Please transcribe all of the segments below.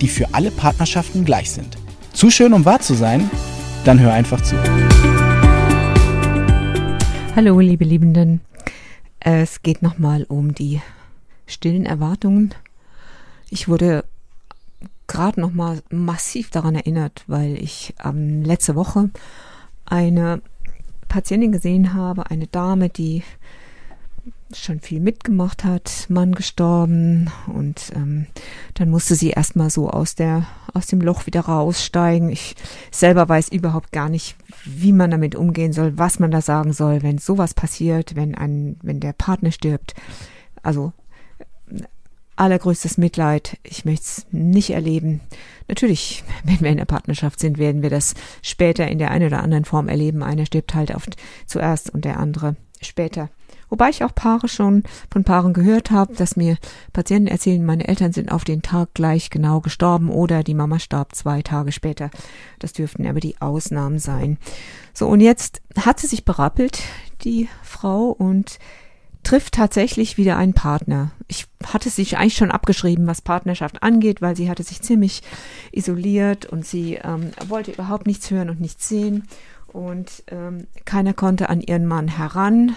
die für alle Partnerschaften gleich sind. Zu schön, um wahr zu sein? Dann hör einfach zu. Hallo, liebe Liebenden. Es geht nochmal um die stillen Erwartungen. Ich wurde gerade nochmal massiv daran erinnert, weil ich ähm, letzte Woche eine Patientin gesehen habe, eine Dame, die schon viel mitgemacht hat, Mann gestorben und ähm, dann musste sie erstmal so aus der aus dem Loch wieder raussteigen. Ich selber weiß überhaupt gar nicht, wie man damit umgehen soll, was man da sagen soll, wenn sowas passiert, wenn ein wenn der Partner stirbt. Also allergrößtes Mitleid. Ich möchte es nicht erleben. Natürlich, wenn wir in der Partnerschaft sind, werden wir das später in der einen oder anderen Form erleben. Einer stirbt halt oft zuerst und der andere später. Wobei ich auch Paare schon von Paaren gehört habe, dass mir Patienten erzählen, meine Eltern sind auf den Tag gleich genau gestorben oder die Mama starb zwei Tage später. Das dürften aber die Ausnahmen sein. So, und jetzt hat sie sich berappelt, die Frau, und trifft tatsächlich wieder einen Partner. Ich hatte sich eigentlich schon abgeschrieben, was Partnerschaft angeht, weil sie hatte sich ziemlich isoliert und sie ähm, wollte überhaupt nichts hören und nichts sehen und ähm, keiner konnte an ihren Mann heran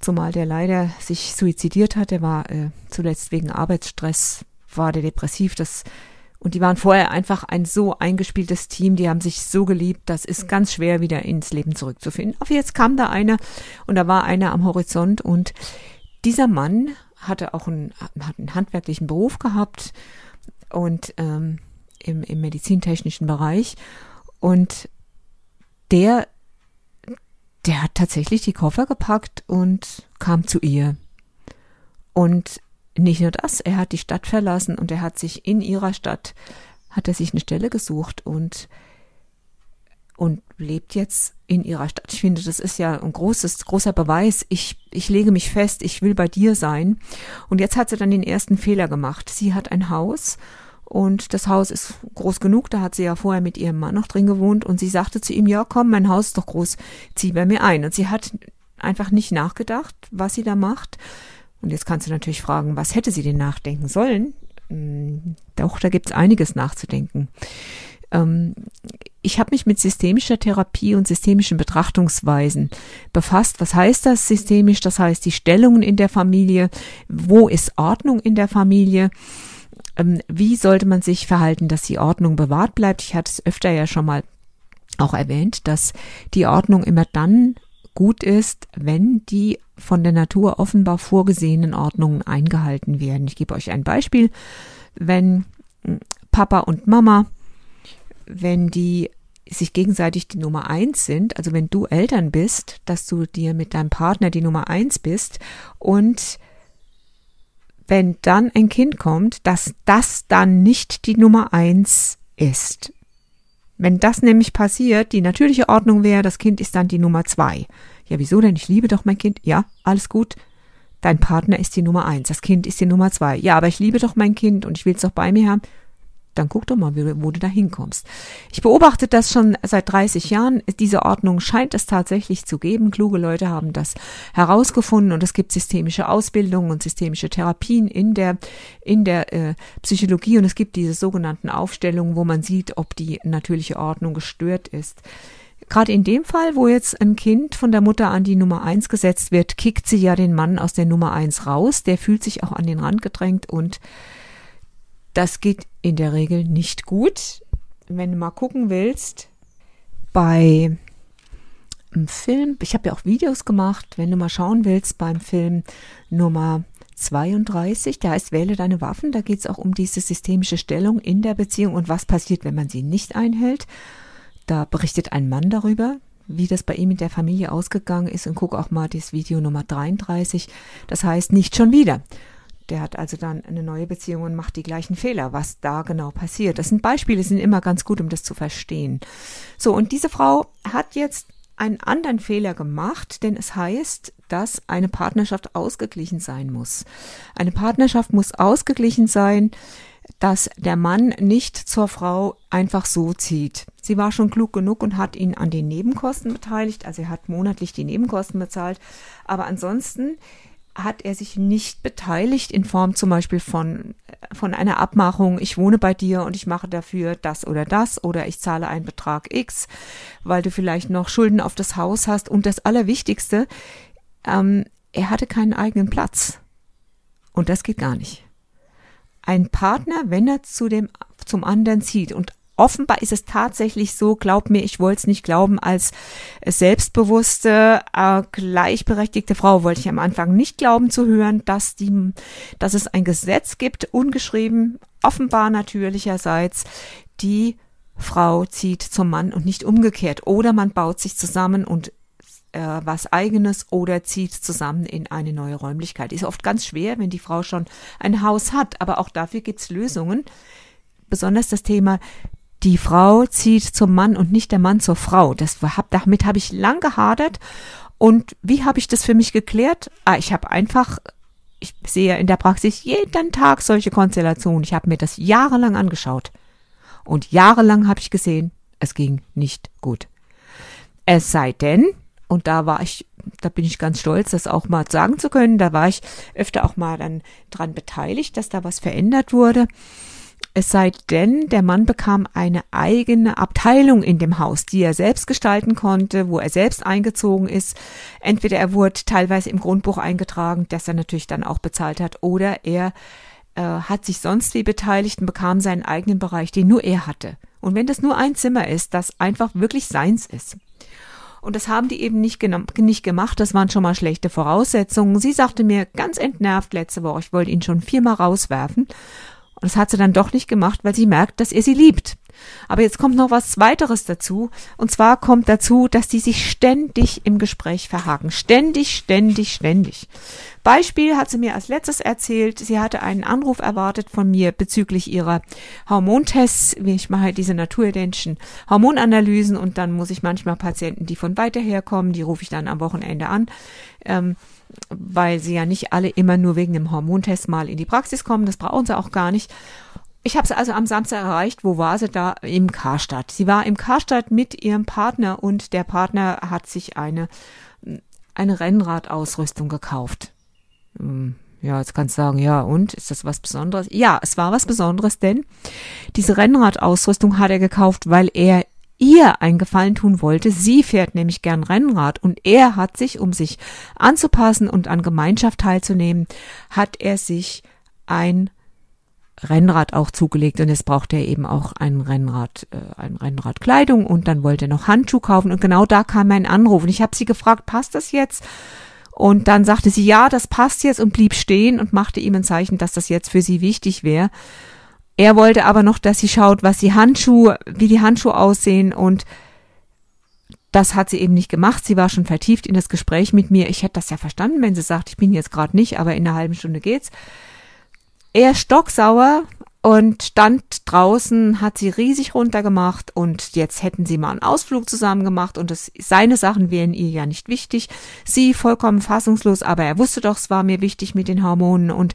zumal der leider sich suizidiert hat. Der war äh, zuletzt wegen Arbeitsstress, war der depressiv. Das und die waren vorher einfach ein so eingespieltes Team, die haben sich so geliebt, das ist ganz schwer wieder ins Leben zurückzufinden. Aber jetzt kam da einer und da war einer am Horizont und dieser Mann hatte auch einen, hat einen handwerklichen Beruf gehabt und ähm, im, im medizintechnischen Bereich und der der hat tatsächlich die Koffer gepackt und kam zu ihr. Und nicht nur das, er hat die Stadt verlassen und er hat sich in ihrer Stadt, hat er sich eine Stelle gesucht und, und lebt jetzt in ihrer Stadt. Ich finde, das ist ja ein großes, großer Beweis. Ich, ich lege mich fest, ich will bei dir sein. Und jetzt hat sie dann den ersten Fehler gemacht. Sie hat ein Haus und das Haus ist groß genug, da hat sie ja vorher mit ihrem Mann noch drin gewohnt und sie sagte zu ihm, ja komm, mein Haus ist doch groß, zieh bei mir ein. Und sie hat einfach nicht nachgedacht, was sie da macht. Und jetzt kannst du natürlich fragen, was hätte sie denn nachdenken sollen? Hm, doch, da gibt's einiges nachzudenken. Ähm, ich habe mich mit systemischer Therapie und systemischen Betrachtungsweisen befasst. Was heißt das systemisch? Das heißt die Stellungen in der Familie. Wo ist Ordnung in der Familie? Ähm, wie sollte man sich verhalten, dass die Ordnung bewahrt bleibt? Ich hatte es öfter ja schon mal auch erwähnt, dass die Ordnung immer dann gut ist, wenn die von der Natur offenbar vorgesehenen Ordnungen eingehalten werden. Ich gebe euch ein Beispiel. Wenn hm, Papa und Mama, wenn die sich gegenseitig die Nummer eins sind, also wenn du Eltern bist, dass du dir mit deinem Partner die Nummer eins bist und wenn dann ein Kind kommt, dass das dann nicht die Nummer eins ist. Wenn das nämlich passiert, die natürliche Ordnung wäre, das Kind ist dann die Nummer zwei. Ja, wieso denn? Ich liebe doch mein Kind. Ja, alles gut. Dein Partner ist die Nummer eins, das Kind ist die Nummer zwei. Ja, aber ich liebe doch mein Kind und ich will es doch bei mir haben dann guck doch mal, wo du da hinkommst. Ich beobachte das schon seit 30 Jahren. Diese Ordnung scheint es tatsächlich zu geben. Kluge Leute haben das herausgefunden und es gibt systemische Ausbildungen und systemische Therapien in der, in der äh, Psychologie und es gibt diese sogenannten Aufstellungen, wo man sieht, ob die natürliche Ordnung gestört ist. Gerade in dem Fall, wo jetzt ein Kind von der Mutter an die Nummer eins gesetzt wird, kickt sie ja den Mann aus der Nummer eins raus. Der fühlt sich auch an den Rand gedrängt und das geht in der Regel nicht gut. Wenn du mal gucken willst, bei einem Film, ich habe ja auch Videos gemacht, wenn du mal schauen willst, beim Film Nummer 32, der heißt Wähle deine Waffen, da geht es auch um diese systemische Stellung in der Beziehung und was passiert, wenn man sie nicht einhält. Da berichtet ein Mann darüber, wie das bei ihm in der Familie ausgegangen ist und guck auch mal das Video Nummer 33. Das heißt nicht schon wieder. Der hat also dann eine neue Beziehung und macht die gleichen Fehler, was da genau passiert. Das sind Beispiele, sind immer ganz gut, um das zu verstehen. So, und diese Frau hat jetzt einen anderen Fehler gemacht, denn es heißt, dass eine Partnerschaft ausgeglichen sein muss. Eine Partnerschaft muss ausgeglichen sein, dass der Mann nicht zur Frau einfach so zieht. Sie war schon klug genug und hat ihn an den Nebenkosten beteiligt, also er hat monatlich die Nebenkosten bezahlt, aber ansonsten hat er sich nicht beteiligt in Form zum Beispiel von, von einer Abmachung, ich wohne bei dir und ich mache dafür das oder das oder ich zahle einen Betrag X, weil du vielleicht noch Schulden auf das Haus hast. Und das Allerwichtigste, ähm, er hatte keinen eigenen Platz. Und das geht gar nicht. Ein Partner, wenn er zu dem, zum anderen zieht und offenbar ist es tatsächlich so, glaub mir, ich wollte es nicht glauben, als selbstbewusste, äh, gleichberechtigte Frau wollte ich am Anfang nicht glauben zu hören, dass die, dass es ein Gesetz gibt, ungeschrieben, offenbar natürlicherseits, die Frau zieht zum Mann und nicht umgekehrt. Oder man baut sich zusammen und äh, was eigenes oder zieht zusammen in eine neue Räumlichkeit. Ist oft ganz schwer, wenn die Frau schon ein Haus hat, aber auch dafür gibt's Lösungen. Besonders das Thema die Frau zieht zum Mann und nicht der Mann zur Frau. Das hab, damit habe ich lang gehadert. Und wie habe ich das für mich geklärt? Ah, ich habe einfach, ich sehe in der Praxis jeden Tag solche Konstellationen. Ich habe mir das jahrelang angeschaut. Und jahrelang habe ich gesehen, es ging nicht gut. Es sei denn, und da war ich, da bin ich ganz stolz, das auch mal sagen zu können, da war ich öfter auch mal dann dran beteiligt, dass da was verändert wurde. Es sei denn, der Mann bekam eine eigene Abteilung in dem Haus, die er selbst gestalten konnte, wo er selbst eingezogen ist. Entweder er wurde teilweise im Grundbuch eingetragen, das er natürlich dann auch bezahlt hat, oder er äh, hat sich sonst wie beteiligt und bekam seinen eigenen Bereich, den nur er hatte. Und wenn das nur ein Zimmer ist, das einfach wirklich seins ist. Und das haben die eben nicht, nicht gemacht. Das waren schon mal schlechte Voraussetzungen. Sie sagte mir ganz entnervt letzte Woche, ich wollte ihn schon viermal rauswerfen. Und das hat sie dann doch nicht gemacht, weil sie merkt, dass er sie liebt. Aber jetzt kommt noch was weiteres dazu. Und zwar kommt dazu, dass die sich ständig im Gespräch verhaken. Ständig, ständig, ständig. Beispiel hat sie mir als letztes erzählt, sie hatte einen Anruf erwartet von mir bezüglich ihrer Hormontests. Ich mache diese naturidentischen Hormonanalysen und dann muss ich manchmal Patienten, die von weiter her kommen, die rufe ich dann am Wochenende an. Ähm, weil sie ja nicht alle immer nur wegen dem Hormontest mal in die Praxis kommen. Das brauchen sie auch gar nicht. Ich habe sie also am Samstag erreicht. Wo war sie da? Im Karstadt. Sie war im Karstadt mit ihrem Partner und der Partner hat sich eine, eine Rennradausrüstung gekauft. Hm, ja, jetzt kannst du sagen, ja, und ist das was Besonderes? Ja, es war was Besonderes, denn diese Rennradausrüstung hat er gekauft, weil er ihr einen Gefallen tun wollte. Sie fährt nämlich gern Rennrad und er hat sich, um sich anzupassen und an Gemeinschaft teilzunehmen, hat er sich ein Rennrad auch zugelegt und jetzt braucht er eben auch ein Rennrad, äh, ein Rennradkleidung und dann wollte er noch Handschuh kaufen und genau da kam mein Anruf und ich habe sie gefragt, passt das jetzt? Und dann sagte sie, ja, das passt jetzt und blieb stehen und machte ihm ein Zeichen, dass das jetzt für sie wichtig wäre. Er wollte aber noch, dass sie schaut, was die Handschuhe, wie die Handschuhe aussehen und das hat sie eben nicht gemacht. Sie war schon vertieft in das Gespräch mit mir. Ich hätte das ja verstanden, wenn sie sagt, ich bin jetzt gerade nicht, aber in einer halben Stunde geht's. Er stocksauer und stand draußen, hat sie riesig runtergemacht und jetzt hätten sie mal einen Ausflug zusammen gemacht und das, seine Sachen wären ihr ja nicht wichtig. Sie vollkommen fassungslos, aber er wusste doch, es war mir wichtig mit den Hormonen und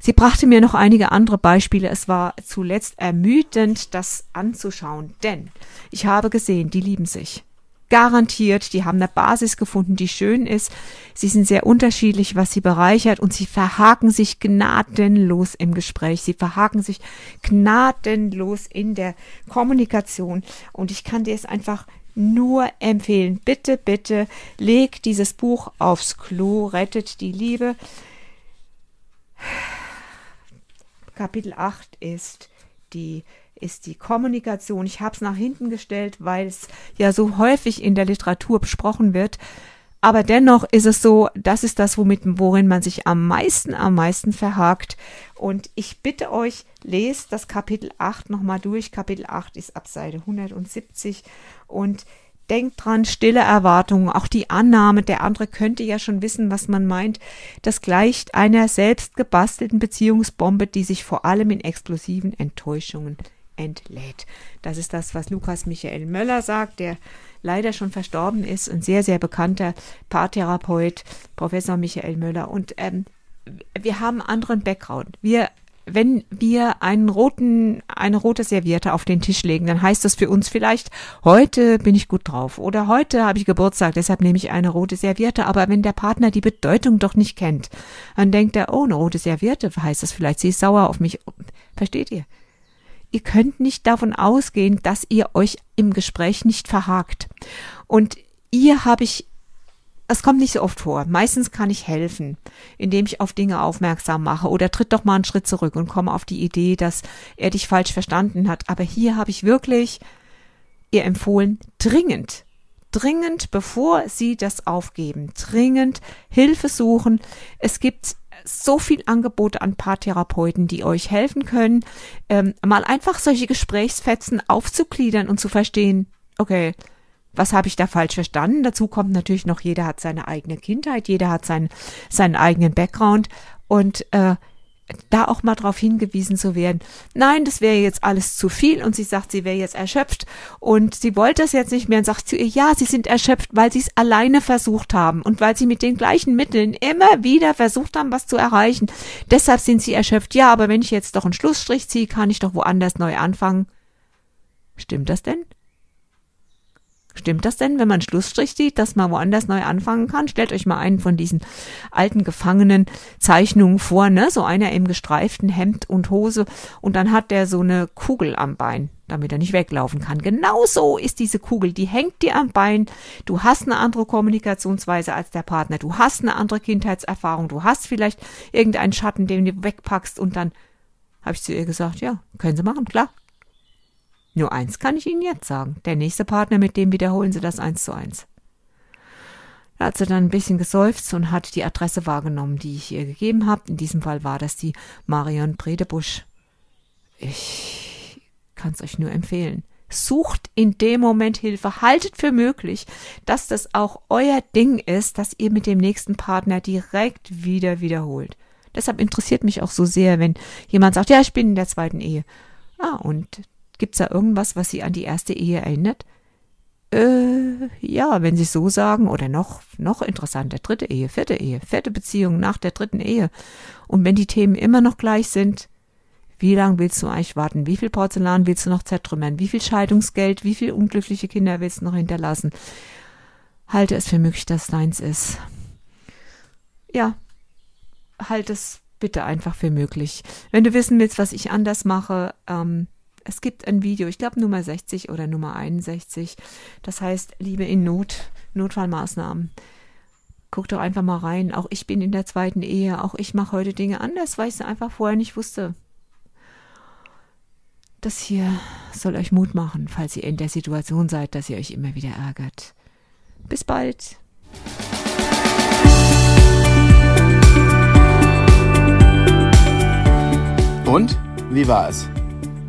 Sie brachte mir noch einige andere Beispiele. Es war zuletzt ermüdend, das anzuschauen, denn ich habe gesehen, die lieben sich. Garantiert, die haben eine Basis gefunden, die schön ist. Sie sind sehr unterschiedlich, was sie bereichert und sie verhaken sich gnadenlos im Gespräch. Sie verhaken sich gnadenlos in der Kommunikation und ich kann dir es einfach nur empfehlen. Bitte, bitte, leg dieses Buch aufs Klo, rettet die Liebe. Kapitel 8 ist die ist die Kommunikation. Ich habe es nach hinten gestellt, weil es ja so häufig in der Literatur besprochen wird. Aber dennoch ist es so, das ist das, womit, worin man sich am meisten, am meisten verhakt. Und ich bitte euch, lest das Kapitel 8 nochmal durch. Kapitel 8 ist ab Seite 170. Und denkt dran, stille Erwartungen, auch die Annahme, der andere könnte ja schon wissen, was man meint, das gleicht einer selbst gebastelten Beziehungsbombe, die sich vor allem in explosiven Enttäuschungen entlädt. Das ist das, was Lukas Michael Möller sagt, der leider schon verstorben ist, ein sehr, sehr bekannter Paartherapeut, Professor Michael Möller. Und ähm, wir haben anderen Background. Wir wenn wir einen roten, eine rote Serviette auf den Tisch legen, dann heißt das für uns vielleicht, heute bin ich gut drauf oder heute habe ich Geburtstag, deshalb nehme ich eine rote Serviette. Aber wenn der Partner die Bedeutung doch nicht kennt, dann denkt er, oh, eine rote Serviette, heißt das vielleicht, sie ist sauer auf mich. Versteht ihr? Ihr könnt nicht davon ausgehen, dass ihr euch im Gespräch nicht verhakt. Und ihr habe ich es kommt nicht so oft vor. Meistens kann ich helfen, indem ich auf Dinge aufmerksam mache oder tritt doch mal einen Schritt zurück und komme auf die Idee, dass er dich falsch verstanden hat. Aber hier habe ich wirklich ihr empfohlen, dringend, dringend, bevor Sie das aufgeben, dringend Hilfe suchen. Es gibt so viel Angebote an Paartherapeuten, die euch helfen können, ähm, mal einfach solche Gesprächsfetzen aufzugliedern und zu verstehen, okay, was habe ich da falsch verstanden? Dazu kommt natürlich noch, jeder hat seine eigene Kindheit, jeder hat seinen, seinen eigenen Background und äh, da auch mal darauf hingewiesen zu werden, nein, das wäre jetzt alles zu viel und sie sagt, sie wäre jetzt erschöpft und sie wollte es jetzt nicht mehr und sagt zu ihr, ja, sie sind erschöpft, weil sie es alleine versucht haben und weil sie mit den gleichen Mitteln immer wieder versucht haben, was zu erreichen. Deshalb sind sie erschöpft. Ja, aber wenn ich jetzt doch einen Schlussstrich ziehe, kann ich doch woanders neu anfangen. Stimmt das denn? Stimmt das denn, wenn man Schlussstrich sieht, dass man woanders neu anfangen kann? Stellt euch mal einen von diesen alten Gefangenen Zeichnungen vor, ne? So einer im gestreiften Hemd und Hose und dann hat der so eine Kugel am Bein, damit er nicht weglaufen kann. Genau so ist diese Kugel, die hängt dir am Bein. Du hast eine andere Kommunikationsweise als der Partner. Du hast eine andere Kindheitserfahrung. Du hast vielleicht irgendeinen Schatten, den du wegpackst und dann habe ich zu ihr gesagt, ja, können Sie machen, klar. Nur eins kann ich Ihnen jetzt sagen. Der nächste Partner, mit dem wiederholen Sie das eins zu eins. Da hat sie dann ein bisschen geseufzt und hat die Adresse wahrgenommen, die ich ihr gegeben habe. In diesem Fall war das die Marion Bredebusch. Ich kann es euch nur empfehlen. Sucht in dem Moment Hilfe. Haltet für möglich, dass das auch euer Ding ist, dass ihr mit dem nächsten Partner direkt wieder wiederholt. Deshalb interessiert mich auch so sehr, wenn jemand sagt, ja, ich bin in der zweiten Ehe. Ah, und Gibt's da irgendwas, was Sie an die erste Ehe erinnert? Äh, ja, wenn Sie so sagen, oder noch, noch interessanter, dritte Ehe, vierte Ehe, vierte Beziehung nach der dritten Ehe. Und wenn die Themen immer noch gleich sind, wie lange willst du eigentlich warten? Wie viel Porzellan willst du noch zertrümmern? Wie viel Scheidungsgeld? Wie viel unglückliche Kinder willst du noch hinterlassen? Halte es für möglich, dass deins ist. Ja, halte es bitte einfach für möglich. Wenn du wissen willst, was ich anders mache, ähm, es gibt ein Video, ich glaube Nummer 60 oder Nummer 61. Das heißt Liebe in Not, Notfallmaßnahmen. Guck doch einfach mal rein. Auch ich bin in der zweiten Ehe. Auch ich mache heute Dinge anders, weil ich es einfach vorher nicht wusste. Das hier soll euch Mut machen, falls ihr in der Situation seid, dass ihr euch immer wieder ärgert. Bis bald. Und wie war es?